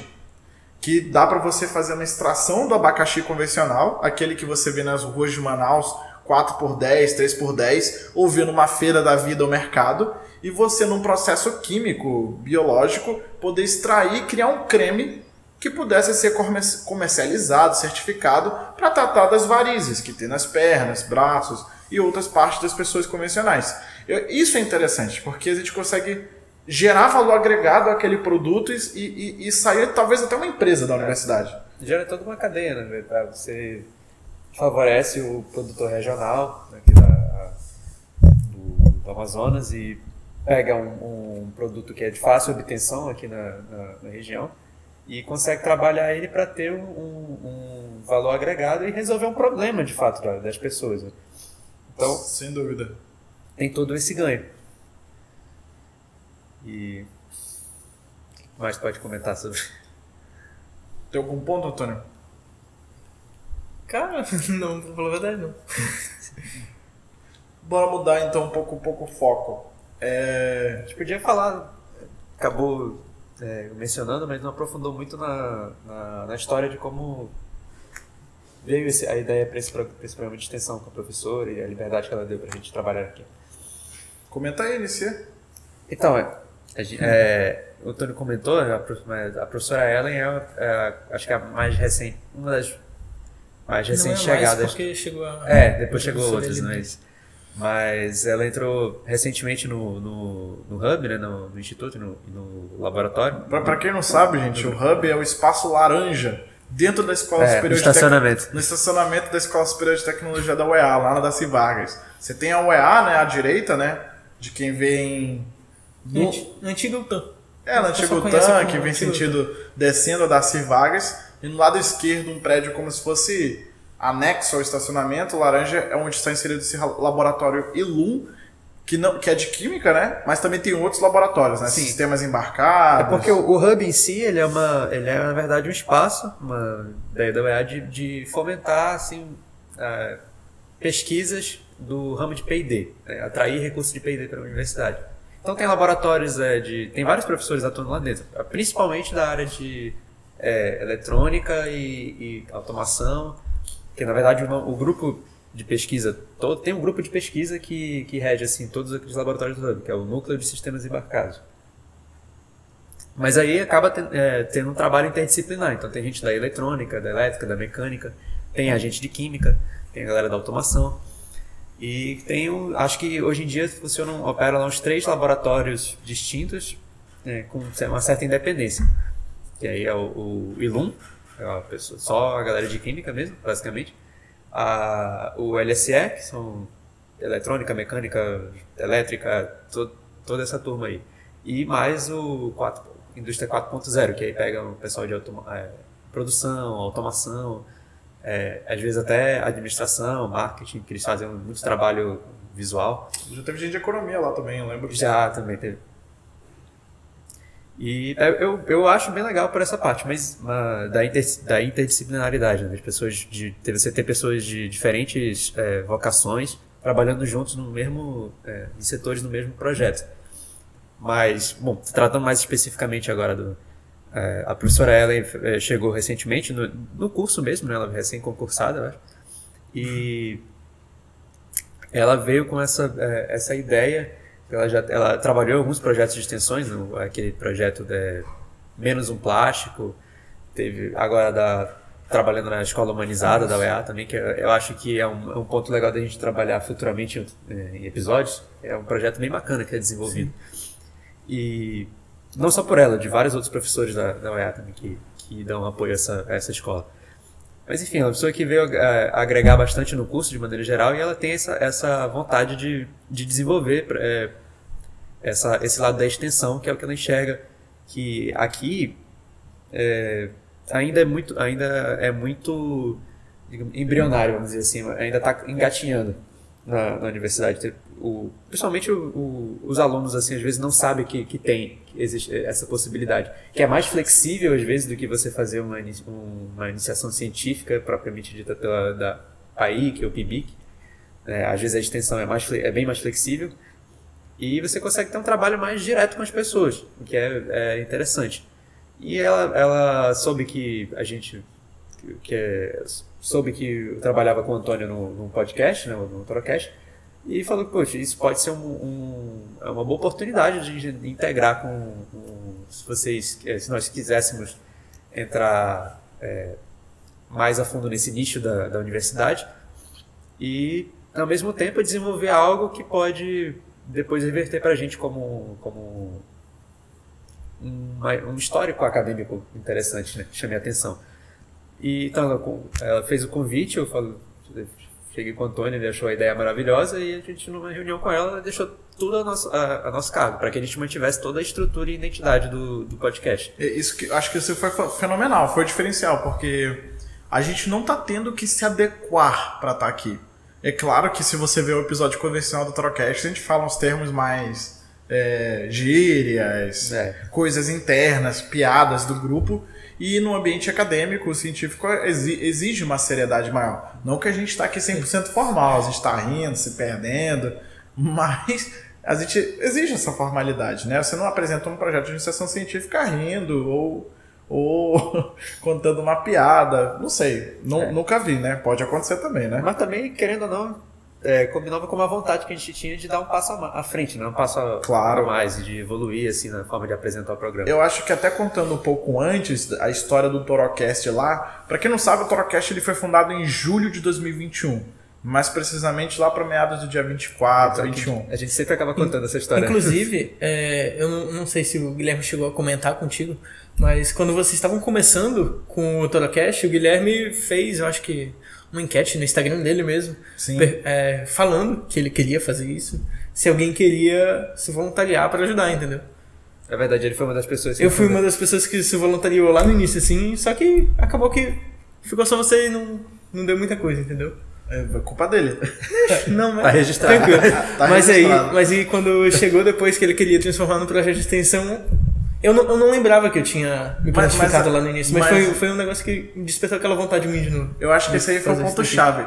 que dá para você fazer uma extração do abacaxi convencional, aquele que você vê nas ruas de Manaus 4 por 10, 3 por 10, ou vir numa feira da vida ou mercado, e você, num processo químico, biológico, poder extrair e criar um creme que pudesse ser comercializado, certificado, para tratar das varizes que tem nas pernas, braços e outras partes das pessoas convencionais. Isso é interessante, porque a gente consegue gerar valor agregado àquele produto e, e, e sair talvez até uma empresa da universidade. Gera toda uma cadeia, né? Para você favorece o produtor regional aqui da, do, do Amazonas e pega um, um, produto que é de fácil obtenção aqui na, na, na região e consegue trabalhar ele para ter um, um, valor agregado e resolver um problema de fato das pessoas. Né? Então, sem dúvida, tem todo esse ganho. E mais pode comentar sobre? Tem algum ponto, Antônio? Cara, não, pra falar a verdade, não. Bora mudar então um pouco, um pouco o foco. É... A gente podia falar, acabou é, mencionando, mas não aprofundou muito na, na, na história de como veio esse, a ideia para esse, esse, programa de extensão com a professora e a liberdade que ela deu para a gente trabalhar aqui. Comenta aí, Inicia. Então, é, é, o Tony comentou, a, a professora Ellen é, é, acho que é a mais recente, uma das mais recentes não é chegadas. porque chegou a, É, depois chegou outras, mas. Mas ela entrou recentemente no, no, no Hub, né, no, no Instituto, no, no laboratório. Para quem não sabe, gente, o Hub é o espaço laranja dentro da Escola é, Superior no estacionamento. de No estacionamento da Escola Superior de Tecnologia da UEA, lá na Daci Vargas. Você tem a UEA, né, à direita, né, de quem vem... No... Antigo UTAN. É, no Antigo UTAN, que vem sentido descendo a Daci Vargas. E no lado esquerdo, um prédio como se fosse anexo ao estacionamento. Laranja é onde está inserido esse laboratório ILUM, que, não, que é de química, né? Mas também tem outros laboratórios, né? Sim. Sistemas embarcados. É porque o, o Hub em si, ele é, uma, ele é na verdade um espaço uma ideia da UEA de, de fomentar assim, ah, pesquisas do ramo de P&D, né? atrair recursos de P&D para a universidade. Então tem laboratórios é, de... tem vários professores atuando lá dentro, principalmente da área de é, eletrônica e, e automação, que na verdade o, o grupo de pesquisa todo tem um grupo de pesquisa que, que rege assim todos aqueles laboratórios do Hub, que é o núcleo de sistemas embarcados. Mas aí acaba ten- é, tendo um trabalho interdisciplinar. Então tem gente da eletrônica, da elétrica, da mecânica, tem a gente de química, tem a galera da automação. E tem, um, acho que hoje em dia funcionam, operam lá uns três laboratórios distintos, né, com uma certa independência. Que aí é o, o ILUM, é uma pessoa, só a galera de química mesmo, basicamente. A, o LSE, que são eletrônica, mecânica, elétrica, to- toda essa turma aí. E mais o 4, indústria 4.0, que aí pega o pessoal de automa é, produção, automação, é, às vezes até administração, marketing, que eles fazem muito trabalho visual. Já teve gente de economia lá também, eu lembro. Já também teve. E é, eu, eu acho bem legal por essa parte, mas ah, da, inter, da interdisciplinaridade, né? Das pessoas de, você ter pessoas de diferentes é, vocações trabalhando juntos no mesmo, é, em setores no mesmo projeto. Mas, bom, tratando mais especificamente agora do. é, a professora Ellen é, chegou recentemente, no, no curso mesmo, né? Ela é recém-concursada, eu acho. E ela veio com essa, essa ideia. Ela já ela trabalhou em alguns projetos de extensões, no, aquele projeto de Menos um Plástico, teve agora da, trabalhando na Escola Humanizada da UEA também, que eu, eu acho que é um, é um ponto legal da gente trabalhar futuramente em, em episódios. É um projeto bem bacana que é desenvolvido. E não só por ela, de vários outros professores da, da UEA também que, que dão apoio a essa, a essa escola. Mas enfim, é uma pessoa que veio eh, agregar bastante no curso de maneira geral e ela tem essa, essa vontade de, de desenvolver eh, essa, esse lado da extensão, que é o que ela enxerga que aqui eh, ainda é muito, ainda é muito digamos, embrionário, vamos dizer assim, ainda está engatinhando na, na universidade. O, principalmente o, o, os alunos, assim, às vezes não sabem que, que tem que existe essa possibilidade. Que é mais flexível, às vezes, do que você fazer uma, um- uma iniciação científica propriamente dita pela da PAIC ou PIBIC. É, às vezes a extensão é, mais, é bem mais flexível. E você consegue ter um trabalho mais direto com as pessoas, o que é, é interessante. E ela, ela soube que a gente que- é- soube que eu trabalhava com o Antônio no, num podcast, né, no Torocast, e falou que, poxa, isso pode ser um, um- é uma boa oportunidade de integrar com, com- se vocês, eh, se nós quiséssemos entrar eh, mais a fundo nesse nicho da, da universidade e, ao mesmo tempo, desenvolver algo que pode depois reverter para a gente como, como um, um histórico acadêmico interessante, né? Chamei a atenção. E então ela, ela fez o convite, eu falo, cheguei com o Antônio, ele achou a ideia maravilhosa e a gente numa reunião com ela deixou tudo a nosso, a, a nosso cargo, para que a gente mantivesse toda a estrutura e identidade do, do podcast. É, Isso que, acho que isso foi fe- fenomenal, foi diferencial, porque a gente não tá tendo que se adequar para estar aqui. É claro que se você ver o episódio convencional do Trocast, a gente fala uns termos mais é, gírias, É. coisas internas, piadas do grupo, e no ambiente acadêmico, científico, exi- exige uma seriedade maior. Não que a gente está aqui 100% formal, a gente está rindo, se perdendo, mas a gente exige essa formalidade, né? Você não apresenta um projeto de iniciação científica rindo ou, ou contando uma piada, não sei, É. nunca vi, né? Pode acontecer também, né? Mas também, querendo ou não, é, combinava com uma vontade que a gente tinha de dar um passo à frente, né? um passo a, Claro. a mais, de evoluir assim, na forma de apresentar o programa. Eu acho que até contando um pouco antes a história do Torocast lá, pra quem não sabe, o Torocast ele foi fundado em julho de 2021, mais precisamente lá para meados do dia 24, 21. A gente sempre acaba contando essa história. Inclusive, é, eu não, não sei se o Guilherme chegou a comentar contigo, mas quando vocês estavam começando com o Torocast, o Guilherme fez, eu acho que, uma enquete no Instagram dele mesmo, Sim. per- é, falando que ele queria fazer isso, se alguém queria se voluntariar para ajudar, entendeu? Na verdade, ele foi uma das pessoas que Eu fui uma das pessoas que se voluntariou lá no início, assim, só que acabou que ficou só você e não, não deu muita coisa, entendeu? É culpa dele. Não, mas. Tá registrado. Tranquilo. Tá mas, aí, mas aí, quando chegou depois que ele queria transformar no projeto de extensão, eu não, eu não lembrava que eu tinha me classificado lá no início. Mas, mas- foi, foi um negócio que despertou aquela vontade em mim de novo. Eu acho que esse aí foi o Fazer ponto isso chave.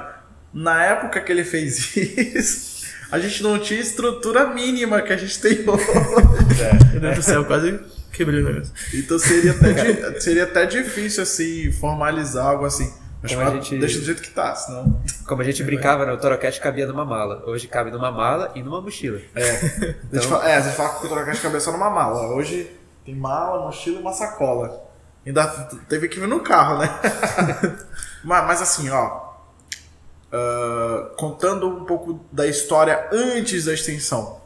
Na época que ele fez isso, a gente não tinha estrutura mínima que a gente tem hoje. Meu Deus do céu, quase quebrei o negócio. Então seria até, seria até difícil assim formalizar algo assim. A gente- deixa do jeito que tá, senão. Como a gente brincava, né? O Torocast cabia numa mala. Hoje cabe numa mala e numa mochila. É. A gente fala, é, a gente fala que o Torocast cabeça só numa mala. Hoje tem mala, mochila e uma sacola. Ainda teve que vir no carro, né? mas, mas assim, ó. ah, contando um pouco da história antes da extensão.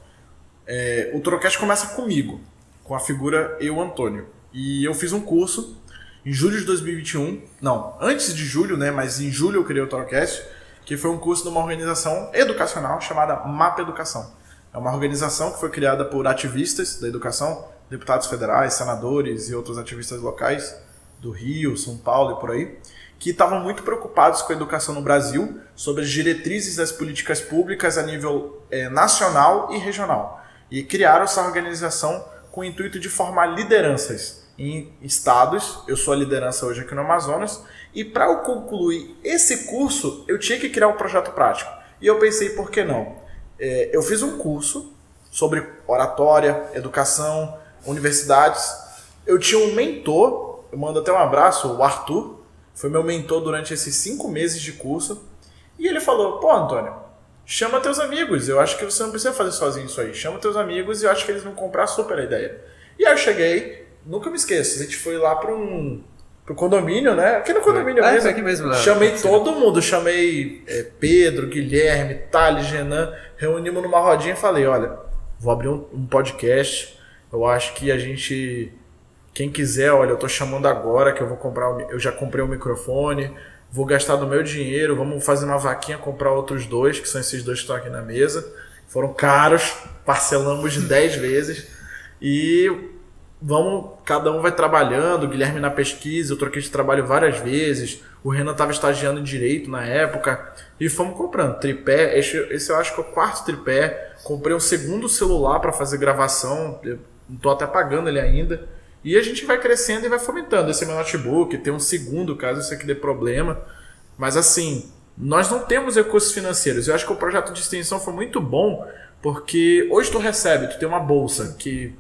É, o Torocast começa comigo, com a figura eu, Antônio. E eu fiz um curso em julho de 2021. Não, antes de julho, né? Mas em julho eu criei o Torocast, que foi um curso de uma organização educacional chamada Mapa Educação. É uma organização que foi criada por ativistas da educação, deputados federais, senadores e outros ativistas locais do Rio, São Paulo e por aí, que estavam muito preocupados com a educação no Brasil, sobre as diretrizes das políticas públicas a nível eh, nacional e regional. E criaram essa organização com o intuito de formar lideranças em estados. Eu sou a liderança hoje aqui no Amazonas. E para eu concluir esse curso, eu tinha que criar um projeto prático. E eu pensei, por que não? É, eu fiz um curso sobre oratória, educação, universidades. Eu tinha um mentor, eu mando até um abraço, o Arthur, foi meu mentor durante esses cinco meses de curso. E ele falou: pô, Antônio, chama teus amigos. Eu acho que você não precisa fazer sozinho isso aí. Chama teus amigos e eu acho que eles vão comprar super a ideia. E aí eu cheguei, nunca me esqueço, a gente foi lá para um pro condomínio, né? Aqui no condomínio Ah, mesmo. aqui mesmo, lá. Chamei todo mundo, chamei é, Pedro, Guilherme, Thales, Renan, reunimos numa rodinha e falei, olha, vou abrir um, um podcast. Eu acho que a gente quem quiser, olha, eu tô chamando agora que eu vou comprar, eu já comprei o microfone, vou gastar do meu dinheiro, vamos fazer uma vaquinha comprar outros dois, que são esses dois que estão aqui na mesa. Foram caros, parcelamos de 10 vezes e vamos, cada um vai trabalhando, o Guilherme na pesquisa, eu troquei de trabalho várias vezes, o Renan estava estagiando em direito na época, e fomos comprando tripé, esse, esse eu acho que é o quarto tripé, comprei um segundo celular para fazer gravação, tô até pagando ele ainda, e a gente vai crescendo e vai fomentando, esse é meu notebook, tem um segundo caso isso aqui dê problema, mas assim, nós não temos recursos financeiros, eu acho que o projeto de extensão foi muito bom, porque hoje tu recebe, tu tem uma bolsa que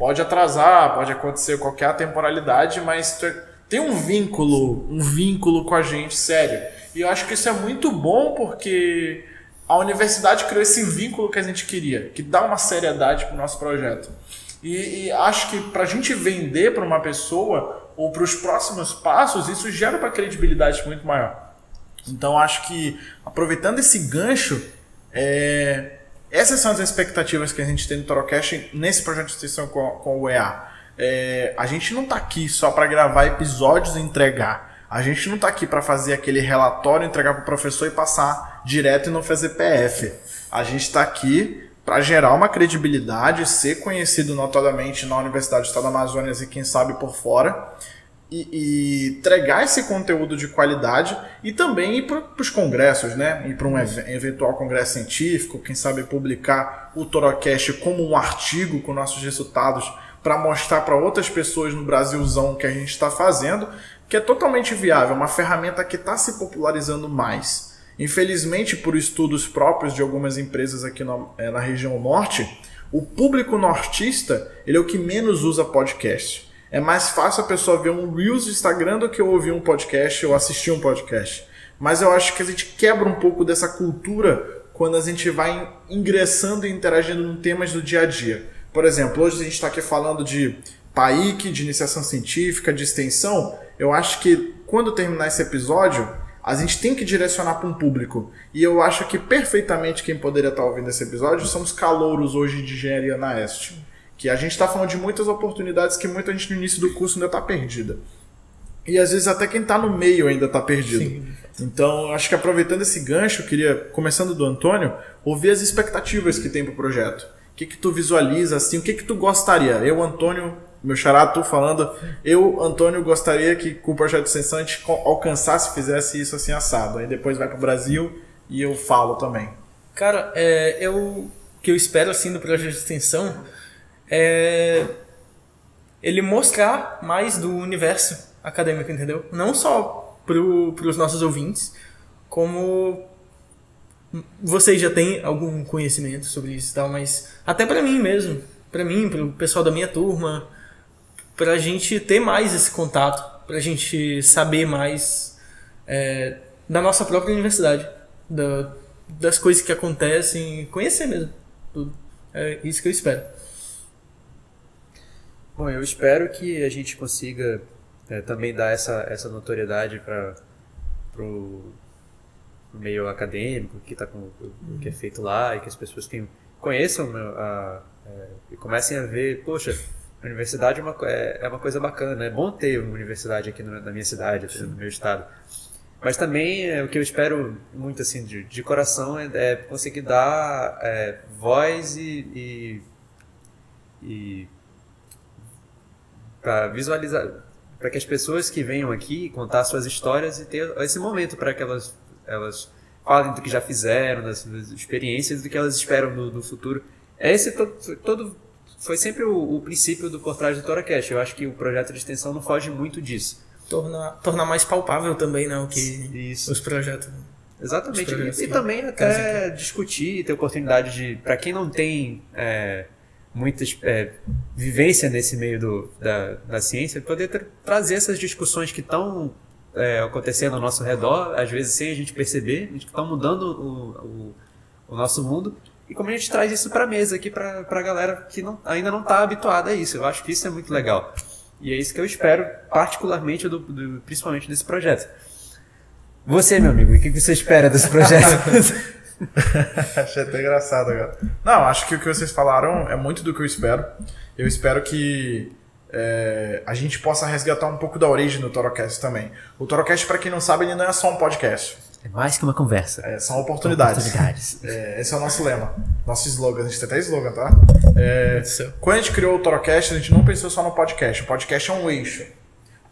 pode atrasar, pode acontecer qualquer temporalidade, mas é- tem um vínculo, um vínculo com a gente sério. E eu acho que isso é muito bom porque a universidade criou esse vínculo que a gente queria, que dá uma seriedade para o nosso projeto. E, e acho que para a gente vender para uma pessoa ou para os próximos passos, isso gera uma credibilidade muito maior. Então acho que aproveitando esse gancho, é, essas são as expectativas que a gente tem no Torocast nesse projeto de extensão com, com o EA. É, a gente não está aqui só para gravar episódios e entregar. A gente não está aqui para fazer aquele relatório, entregar para o professor e passar direto e não fazer PF. A gente está aqui para gerar uma credibilidade, ser conhecido notadamente na Universidade do Estado do Amazonas e quem sabe por fora e, e entregar esse conteúdo de qualidade e também ir para os congressos, né? Ir para um ev- eventual congresso científico, quem sabe publicar o Torocast como um artigo com nossos resultados para mostrar para outras pessoas no Brasilzão o que a gente está fazendo, que é totalmente viável, uma ferramenta que está se popularizando mais. Infelizmente, por estudos próprios de algumas empresas aqui na, eh, na região norte, o público nortista ele é o que menos usa podcast. É mais fácil a pessoa ver um Reels do Instagram do que ouvir um podcast ou assistir um podcast. Mas eu acho que a gente quebra um pouco dessa cultura quando a gente vai ingressando e interagindo em temas do dia a dia. Por exemplo, hoje a gente está aqui falando de PAIC, de iniciação científica, de extensão. Eu acho que quando terminar esse episódio, a gente tem que direcionar para um público. E eu acho que perfeitamente quem poderia estar ouvindo esse episódio são os calouros hoje de engenharia na Este. Que a gente está falando de muitas oportunidades que muita gente no início do curso ainda está perdida. E às vezes até quem está no meio ainda está perdido. Sim. Então, acho que aproveitando esse gancho, eu queria, começando do Antônio, ouvir as expectativas que tem para o projeto. O que, que tu visualiza, assim, o que, que tu gostaria? Eu, Antônio, meu xará, tu falando, eu, Antônio, gostaria que com o projeto de extensão a gente alcançasse, fizesse isso assim assado. Aí depois vai para o Brasil e eu falo também. Cara, é, eu, o que eu espero assim do projeto de extensão é ele mostrar mais do universo acadêmico, entendeu? Não só para os nossos ouvintes, como vocês já têm algum conhecimento sobre isso e tal, mas até para mim mesmo, para mim, para o pessoal da minha turma, para a gente ter mais esse contato, para a gente saber mais é, da nossa própria universidade, da, das coisas que acontecem, conhecer mesmo tudo. É isso que eu espero. Bom, eu espero que a gente consiga é, também dar essa, essa notoriedade para o meio acadêmico que, tá com, o que é feito lá e que as pessoas que conheçam a, a, é, e comecem a ver, poxa, a universidade é uma, é, é uma coisa bacana, é bom ter uma universidade aqui no, na minha cidade, no meu estado. Mas também é, o que eu espero muito assim de, de coração é, é conseguir dar é, voz e, e, e para visualizar, para que as pessoas que venham aqui contar suas histórias e ter esse momento para que elas, elas falem do que já fizeram, das, das experiências, do que elas esperam do, do futuro. Esse todo, todo foi sempre o, o princípio do por trás do ToraCast. Eu acho que o projeto de extensão não foge muito disso tornar, tornar mais palpável também, né, o que Isso. os projetos. Exatamente. Os projetos, e, e também até discutir, ter oportunidade de, para quem não tem é, muita é, vivência nesse meio do, da, da ciência, poder ter, trazer essas discussões que estão é, acontecendo ao nosso redor, às vezes sem a gente perceber, que estão mudando o, o, o, nosso mundo. E como a gente traz isso para a mesa aqui para a galera que não, ainda não está habituada a isso. Eu acho que isso é muito legal. E é isso que eu espero, particularmente, do, do principalmente desse projeto. Você, meu amigo, o que você espera desse projeto? Achei até engraçado agora. Não, acho que o que vocês falaram é muito do que eu espero. Eu espero que é, a gente possa resgatar um pouco da origem do Torocast também. O Torocast, para quem não sabe, ele não é só um podcast. É mais que uma conversa. É, são oportunidades. oportunidades. É, esse é o nosso lema. Nosso slogan. A gente tem até slogan, tá? É, quando a gente criou o Torocast, a gente não pensou só no podcast. O podcast é um eixo.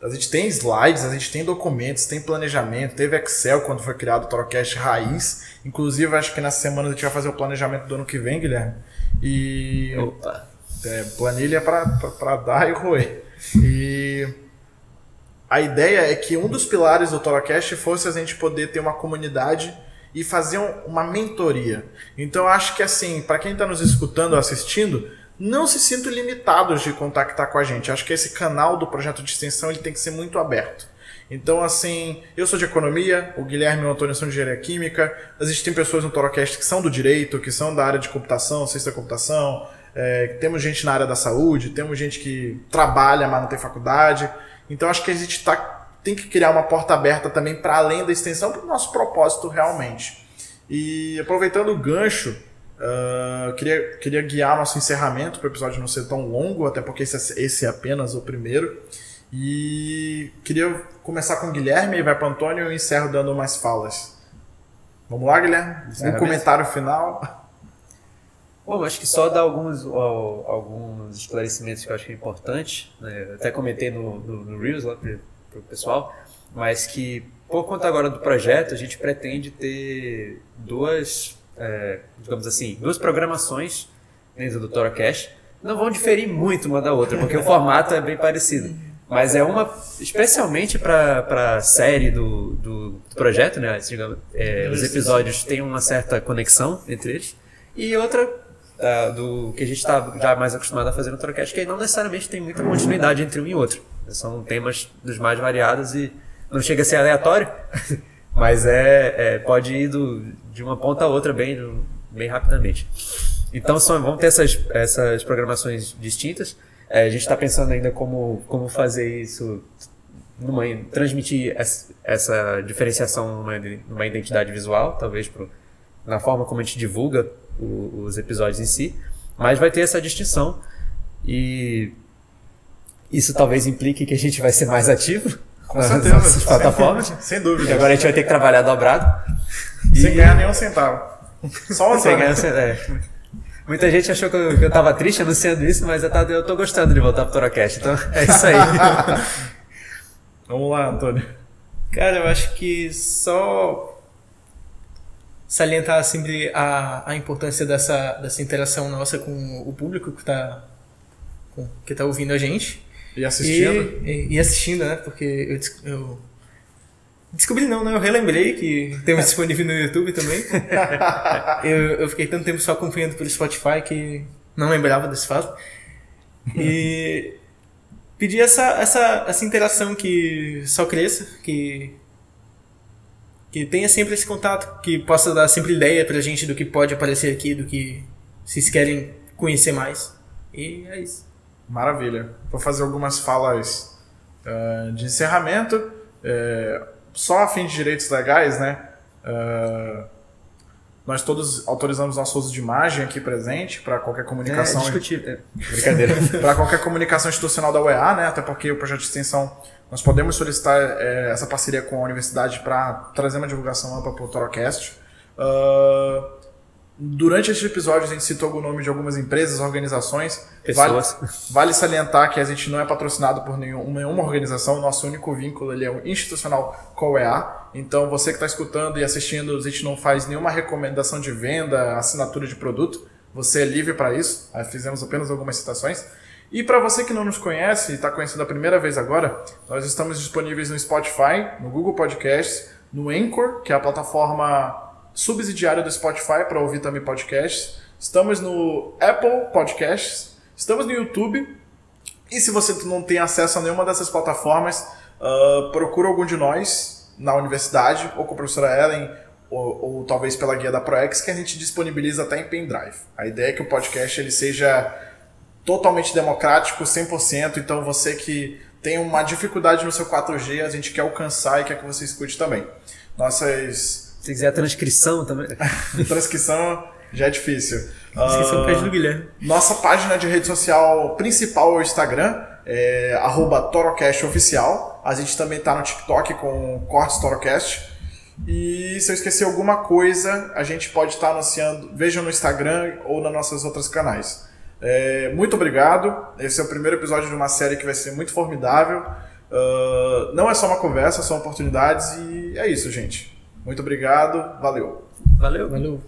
A gente tem slides, a gente tem documentos, tem planejamento, teve Excel quando foi criado o Torocast Raiz. Inclusive, acho que nessa semana a gente vai fazer o planejamento do ano que vem, Guilherme. E. Opa! É, planilha para dar e roer. E a ideia é que um dos pilares do Torocast fosse a gente poder ter uma comunidade e fazer uma mentoria. Então acho que assim, para quem está nos escutando ou assistindo, não se sintam limitados de contactar com a gente. Acho que esse canal do projeto de extensão ele tem que ser muito aberto. Então, assim, eu sou de economia, o Guilherme e o Antônio são de engenharia química, existem pessoas no Torocast que são do direito, que são da área de computação, ciência da computação, é, temos gente na área da saúde, temos gente que trabalha, mas não tem faculdade. Então acho que a gente tá, tem que criar uma porta aberta também para além da extensão, para o nosso propósito realmente. E aproveitando o gancho, uh, queria, queria guiar nosso encerramento para o episódio não ser tão longo, até porque esse, esse é apenas o primeiro. E queria começar com o Guilherme e vai para o Antônio e eu encerro dando mais falas. Vamos lá, Guilherme? Um comentário final. Bom, acho que só dar alguns, alguns esclarecimentos que eu acho que é importante. Né? Até comentei no, no, no Reels lá para o pessoal, mas que por conta agora do projeto, a gente pretende ter duas, é, digamos assim, duas programações dentro do Toracast. Não vão diferir muito uma da outra, porque o formato é bem parecido. Mas é uma, especialmente para a série do, do, do, projeto, né? Digamos, é, os episódios têm uma certa conexão entre eles. E outra uh, do que a gente está já mais acostumado a fazer no Trocast, que não necessariamente tem muita continuidade entre um e outro. São temas dos mais variados e não chega a ser aleatório, mas é, é pode ir do, de uma ponta a outra bem, bem rapidamente. Então são, vão ter essas, essas programações distintas. É, a gente está pensando ainda como, como fazer isso, numa, transmitir essa, diferenciação numa, numa identidade visual, talvez pro, na forma como a gente divulga o, os episódios em si, mas vai ter essa distinção e isso talvez implique que a gente vai ser mais ativo com certeza, plataformas. Sem dúvida. E agora a gente vai ter que trabalhar dobrado. Sem e... ganhar nenhum centavo. Só uma Sem ganhar é. Muita gente achou que eu, que eu tava triste anunciando isso, mas eu, tava, eu tô gostando de voltar pro Torocast, então é isso aí. Vamos lá, Antônio. Cara, eu acho que só salientar sempre a, a importância dessa, dessa interação nossa com o público que está que tá ouvindo a gente. E assistindo. E, e, e assistindo, né? Porque eu, eu, descobri não, né? Eu relembrei que temos disponível no YouTube também. eu, eu fiquei tanto tempo só acompanhando pelo Spotify que não lembrava desse fato. E pedir essa, essa, essa interação que só cresça, que que tenha sempre esse contato, que possa dar sempre ideia pra gente do que pode aparecer aqui, do que vocês querem conhecer mais. E é isso. Maravilha. Vou fazer algumas falas uh, de encerramento. É, só a fim de direitos legais, né? Uh, nós todos autorizamos nosso uso de imagem aqui presente para qualquer comunicação. É discutível. É. Brincadeira. para qualquer comunicação institucional da UEA, né? Até porque o projeto de extensão nós podemos solicitar é, essa parceria com a universidade para trazer uma divulgação ampla para o Torocast. Uh, durante este episódio a gente citou o nome de algumas empresas, organizações. Pessoas. Vale, vale salientar que a gente não é patrocinado por nenhuma, nenhuma organização, o nosso único vínculo ele é um institucional o EA. Então você que está escutando e assistindo, a gente não faz nenhuma recomendação de venda, assinatura de produto. Você é livre para isso. Fizemos apenas algumas citações. E para você que não nos conhece e está conhecendo a primeira vez agora, nós estamos disponíveis no Spotify, no Google Podcasts, no Anchor, que é a plataforma subsidiária do Spotify para ouvir também podcasts. Estamos no Apple Podcasts, estamos no YouTube. E se você não tem acesso a nenhuma dessas plataformas, uh, procura algum de nós na universidade, ou com a professora Ellen, ou, ou, talvez pela guia da ProEx, que a gente disponibiliza até em pendrive. A ideia é que o podcast ele seja totalmente democrático, 100%. Então você que tem uma dificuldade no seu 4G, a gente quer alcançar e quer que você escute também. Nossas. Se quiser a transcrição também. transcrição já é difícil. Transcrição uh, do Guilherme. Nossa página de rede social principal é o Instagram, é TorocastOficial. A gente também está no TikTok com Cortes Torocast. E se eu esquecer alguma coisa, a gente pode estar tá anunciando, veja no Instagram ou nas nossas outras canais. É, muito obrigado. Esse é o primeiro episódio de uma série que vai ser muito formidável. Uh, não é só uma conversa, são oportunidades e é isso, gente. Muito obrigado. Valeu. Valeu. Valeu.